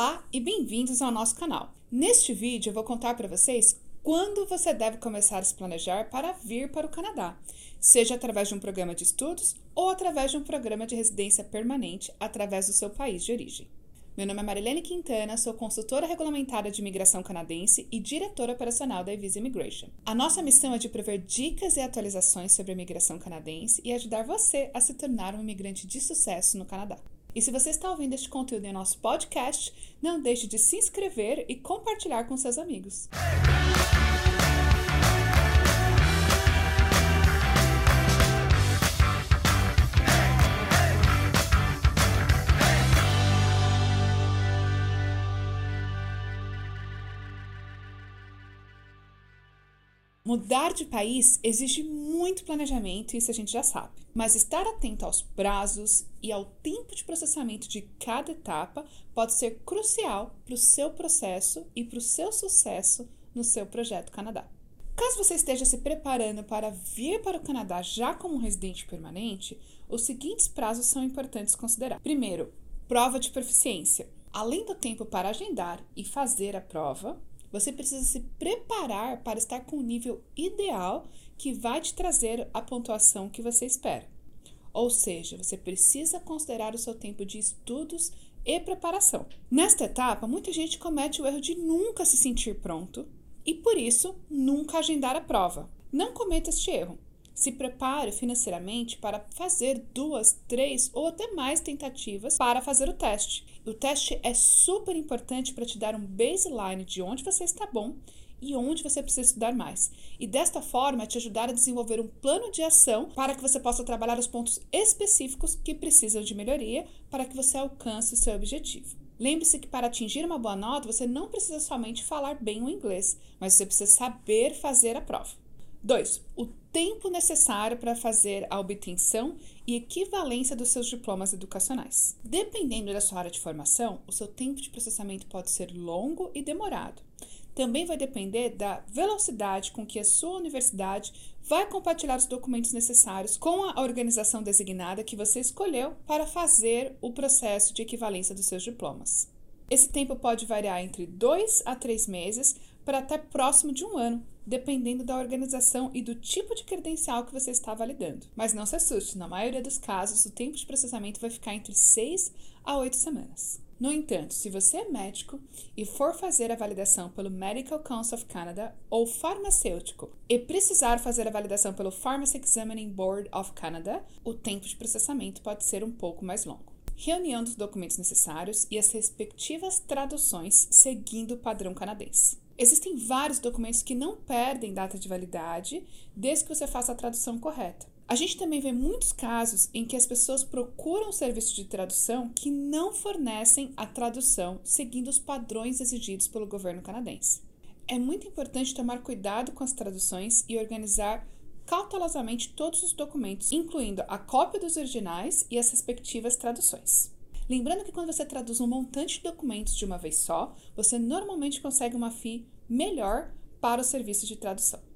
Olá e bem-vindos ao nosso canal. Neste vídeo eu vou contar para vocês quando você deve começar a se planejar para vir para o Canadá, seja através de um programa de estudos ou através de um programa de residência permanente através do seu país de origem. Meu nome é Marilene Quintana, sou consultora regulamentada de imigração canadense e diretora operacional da Visa Immigration. A nossa missão é de prover dicas e atualizações sobre a imigração canadense e ajudar você a se tornar um imigrante de sucesso no Canadá. E se você está ouvindo este conteúdo em nosso podcast, não deixe de se inscrever e compartilhar com seus amigos. Mudar de país exige muito planejamento, isso a gente já sabe. Mas estar atento aos prazos e ao tempo de processamento de cada etapa pode ser crucial para o seu processo e para o seu sucesso no seu projeto Canadá. Caso você esteja se preparando para vir para o Canadá já como residente permanente, os seguintes prazos são importantes considerar. Primeiro, prova de proficiência. Além do tempo para agendar e fazer a prova, você precisa se preparar para estar com o nível ideal que vai te trazer a pontuação que você espera. Ou seja, você precisa considerar o seu tempo de estudos e preparação. Nesta etapa, muita gente comete o erro de nunca se sentir pronto e, por isso, nunca agendar a prova. Não cometa este erro. Se prepare financeiramente para fazer duas, três ou até mais tentativas para fazer o teste. O teste é super importante para te dar um baseline de onde você está bom e onde você precisa estudar mais. E desta forma, te ajudar a desenvolver um plano de ação para que você possa trabalhar os pontos específicos que precisam de melhoria para que você alcance o seu objetivo. Lembre-se que para atingir uma boa nota, você não precisa somente falar bem o inglês, mas você precisa saber fazer a prova. 2. O tempo necessário para fazer a obtenção e equivalência dos seus diplomas educacionais. Dependendo da sua área de formação, o seu tempo de processamento pode ser longo e demorado. Também vai depender da velocidade com que a sua universidade vai compartilhar os documentos necessários com a organização designada que você escolheu para fazer o processo de equivalência dos seus diplomas. Esse tempo pode variar entre 2 a 3 meses para até próximo de um ano, dependendo da organização e do tipo de credencial que você está validando. Mas não se assuste, na maioria dos casos, o tempo de processamento vai ficar entre 6 a 8 semanas. No entanto, se você é médico e for fazer a validação pelo Medical Council of Canada ou farmacêutico e precisar fazer a validação pelo Pharmacy Examining Board of Canada, o tempo de processamento pode ser um pouco mais longo. Reunião dos documentos necessários e as respectivas traduções seguindo o padrão canadense. Existem vários documentos que não perdem data de validade desde que você faça a tradução correta. A gente também vê muitos casos em que as pessoas procuram serviços de tradução que não fornecem a tradução seguindo os padrões exigidos pelo governo canadense. É muito importante tomar cuidado com as traduções e organizar cautelosamente todos os documentos, incluindo a cópia dos originais e as respectivas traduções. Lembrando que quando você traduz um montante de documentos de uma vez só, você normalmente consegue uma FII melhor para o serviço de tradução.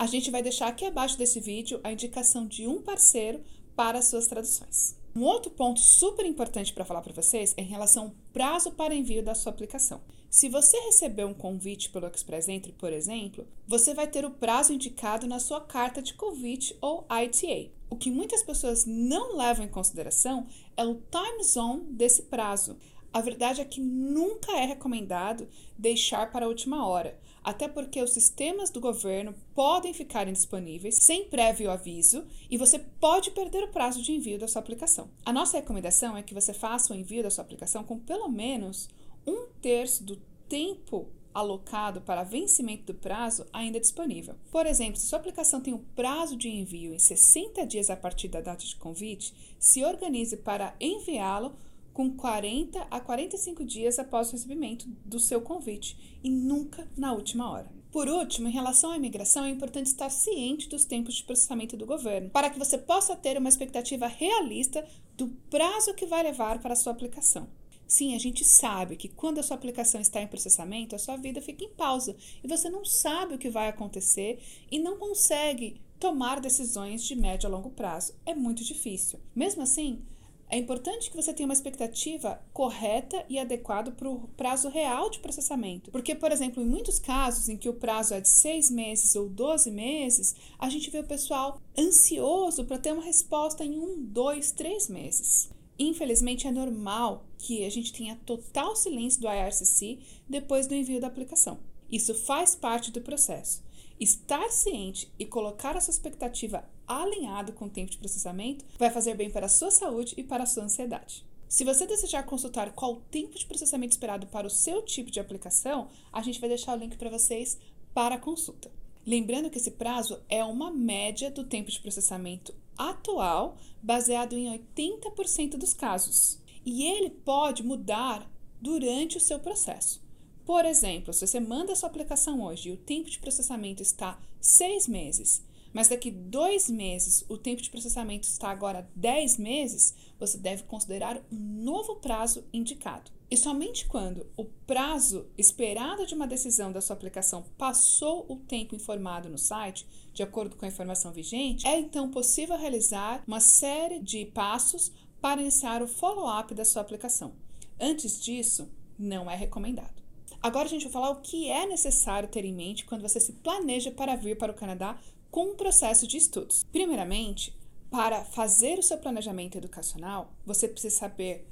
A gente vai deixar aqui abaixo desse vídeo a indicação de um parceiro para as suas traduções. Um outro ponto super importante para falar para vocês é em relação ao prazo para envio da sua aplicação. Se você recebeu um convite pelo Express Entry, por exemplo, você vai ter o prazo indicado na sua carta de convite ou ITA. O que muitas pessoas não levam em consideração é o time zone desse prazo. A verdade é que nunca é recomendado deixar para a última hora, até porque os sistemas do governo podem ficar indisponíveis sem prévio aviso e você pode perder o prazo de envio da sua aplicação. A nossa recomendação é que você faça o envio da sua aplicação com pelo menos um terço do tempo alocado para vencimento do prazo ainda disponível. Por exemplo, se sua aplicação tem um prazo de envio em 60 dias a partir da data de convite, se organize para enviá-lo com 40 a 45 dias após o recebimento do seu convite e nunca na última hora. Por último, em relação à imigração, é importante estar ciente dos tempos de processamento do governo, para que você possa ter uma expectativa realista do prazo que vai levar para a sua aplicação. Sim, a gente sabe que quando a sua aplicação está em processamento, a sua vida fica em pausa e você não sabe o que vai acontecer e não consegue tomar decisões de médio a longo prazo. É muito difícil. Mesmo assim, é importante que você tenha uma expectativa correta e adequada para o prazo real de processamento. Porque, por exemplo, em muitos casos em que o prazo é de seis meses ou 12 meses, a gente vê o pessoal ansioso para ter uma resposta em um, dois, três meses. Infelizmente, é normal que a gente tenha total silêncio do IRCC depois do envio da aplicação. Isso faz parte do processo. Estar ciente e colocar a sua expectativa alinhado com o tempo de processamento vai fazer bem para a sua saúde e para a sua ansiedade. Se você desejar consultar qual o tempo de processamento esperado para o seu tipo de aplicação, a gente vai deixar o link para vocês para a consulta. Lembrando que esse prazo é uma média do tempo de processamento atual, baseado em 80% dos casos. E ele pode mudar durante o seu processo. Por exemplo, se você manda a sua aplicação hoje e o tempo de processamento está seis meses, mas daqui dois meses o tempo de processamento está agora 10 meses, você deve considerar um novo prazo indicado. E somente quando o prazo esperado de uma decisão da sua aplicação passou o tempo informado no site, de acordo com a informação vigente, é então possível realizar uma série de passos para iniciar o follow-up da sua aplicação. Antes disso, não é recomendado. Agora a gente vai falar o que é necessário ter em mente quando você se planeja para vir para o Canadá com o processo de estudos. Primeiramente, para fazer o seu planejamento educacional, você precisa saber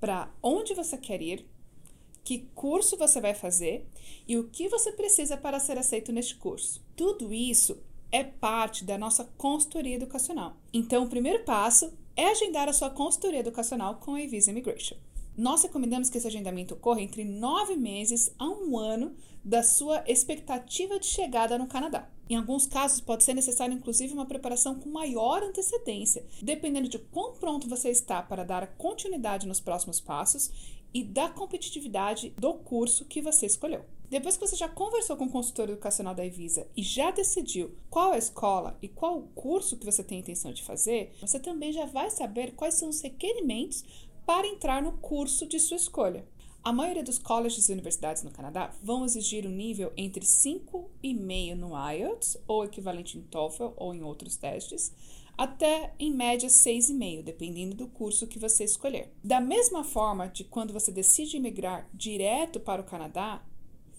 para onde você quer ir, que curso você vai fazer e o que você precisa para ser aceito neste curso. Tudo isso é parte da nossa consultoria educacional. Então, o primeiro passo é agendar a sua consultoria educacional com a Visa Immigration. Nós recomendamos que esse agendamento ocorra entre nove meses a um ano da sua expectativa de chegada no Canadá. Em alguns casos, pode ser necessário, inclusive, uma preparação com maior antecedência, dependendo de quão pronto você está para dar continuidade nos próximos passos e da competitividade do curso que você escolheu. Depois que você já conversou com o consultor educacional da Evisa e já decidiu qual a escola e qual o curso que você tem intenção de fazer, você também já vai saber quais são os requerimentos para entrar no curso de sua escolha. A maioria dos colleges e universidades no Canadá vão exigir um nível entre 5,5 no IELTS, ou equivalente em TOEFL ou em outros testes, até em média 6,5, dependendo do curso que você escolher. Da mesma forma de quando você decide migrar direto para o Canadá,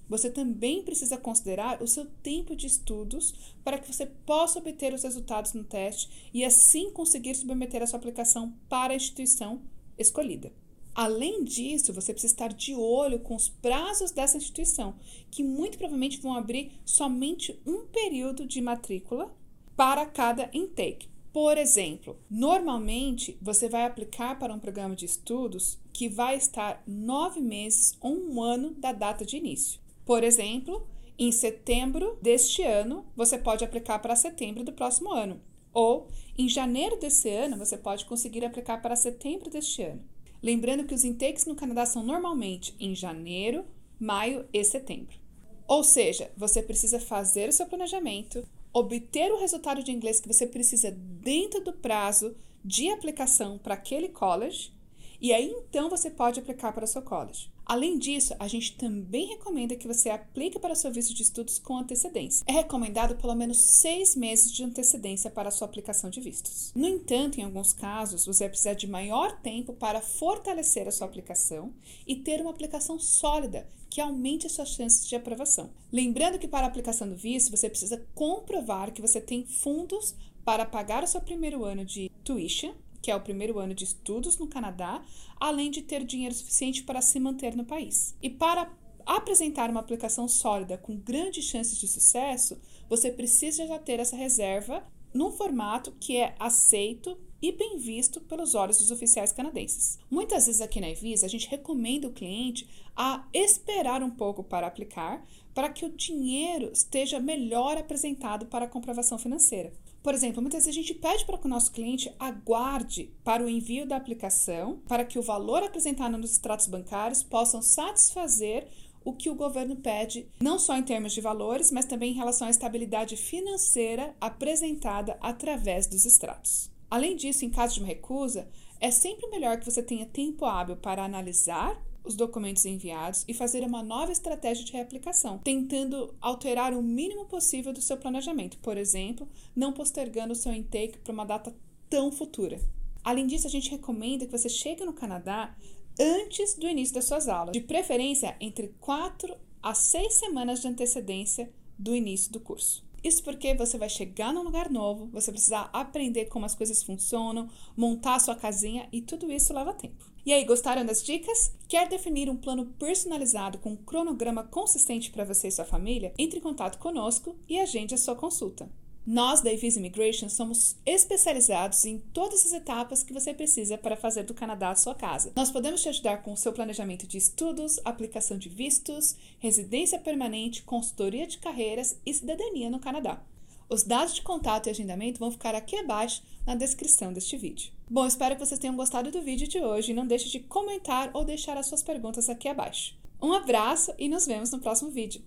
você também precisa considerar o seu tempo de estudos para que você possa obter os resultados no teste e assim conseguir submeter a sua aplicação para a instituição escolhida. Além disso, você precisa estar de olho com os prazos dessa instituição, que muito provavelmente vão abrir somente um período de matrícula para cada intake. Por exemplo, normalmente você vai aplicar para um programa de estudos que vai estar nove meses ou um ano da data de início. Por exemplo, em setembro deste ano, você pode aplicar para setembro do próximo ano. Ou em janeiro desse ano, você pode conseguir aplicar para setembro deste ano. Lembrando que os intakes no Canadá são normalmente em janeiro, maio e setembro. Ou seja, você precisa fazer o seu planejamento, obter o resultado de inglês que você precisa dentro do prazo de aplicação para aquele college, e aí então você pode aplicar para o seu college. Além disso, a gente também recomenda que você aplique para seu visto de estudos com antecedência. É recomendado pelo menos seis meses de antecedência para a sua aplicação de vistos. No entanto, em alguns casos, você vai precisar de maior tempo para fortalecer a sua aplicação e ter uma aplicação sólida que aumente as suas chances de aprovação. Lembrando que para a aplicação do visto, você precisa comprovar que você tem fundos para pagar o seu primeiro ano de tuition que é o primeiro ano de estudos no Canadá, além de ter dinheiro suficiente para se manter no país. E para apresentar uma aplicação sólida com grandes chances de sucesso, você precisa já ter essa reserva num formato que é aceito e bem visto pelos olhos dos oficiais canadenses. Muitas vezes aqui na Evisa a gente recomenda o cliente a esperar um pouco para aplicar, para que o dinheiro esteja melhor apresentado para a comprovação financeira. Por exemplo, muitas vezes a gente pede para que o nosso cliente aguarde para o envio da aplicação, para que o valor apresentado nos extratos bancários possam satisfazer o que o governo pede, não só em termos de valores, mas também em relação à estabilidade financeira apresentada através dos extratos. Além disso, em caso de uma recusa, é sempre melhor que você tenha tempo hábil para analisar os documentos enviados e fazer uma nova estratégia de reaplicação, tentando alterar o mínimo possível do seu planejamento, por exemplo, não postergando o seu intake para uma data tão futura. Além disso, a gente recomenda que você chegue no Canadá antes do início das suas aulas, de preferência entre 4 a 6 semanas de antecedência do início do curso. Isso porque você vai chegar num lugar novo, você precisa aprender como as coisas funcionam, montar a sua casinha e tudo isso leva tempo. E aí, gostaram das dicas? Quer definir um plano personalizado com um cronograma consistente para você e sua família? Entre em contato conosco e agende a sua consulta. Nós da Evis Immigration somos especializados em todas as etapas que você precisa para fazer do Canadá a sua casa. Nós podemos te ajudar com o seu planejamento de estudos, aplicação de vistos, residência permanente, consultoria de carreiras e cidadania no Canadá. Os dados de contato e agendamento vão ficar aqui abaixo na descrição deste vídeo. Bom, espero que vocês tenham gostado do vídeo de hoje e não deixe de comentar ou deixar as suas perguntas aqui abaixo. Um abraço e nos vemos no próximo vídeo.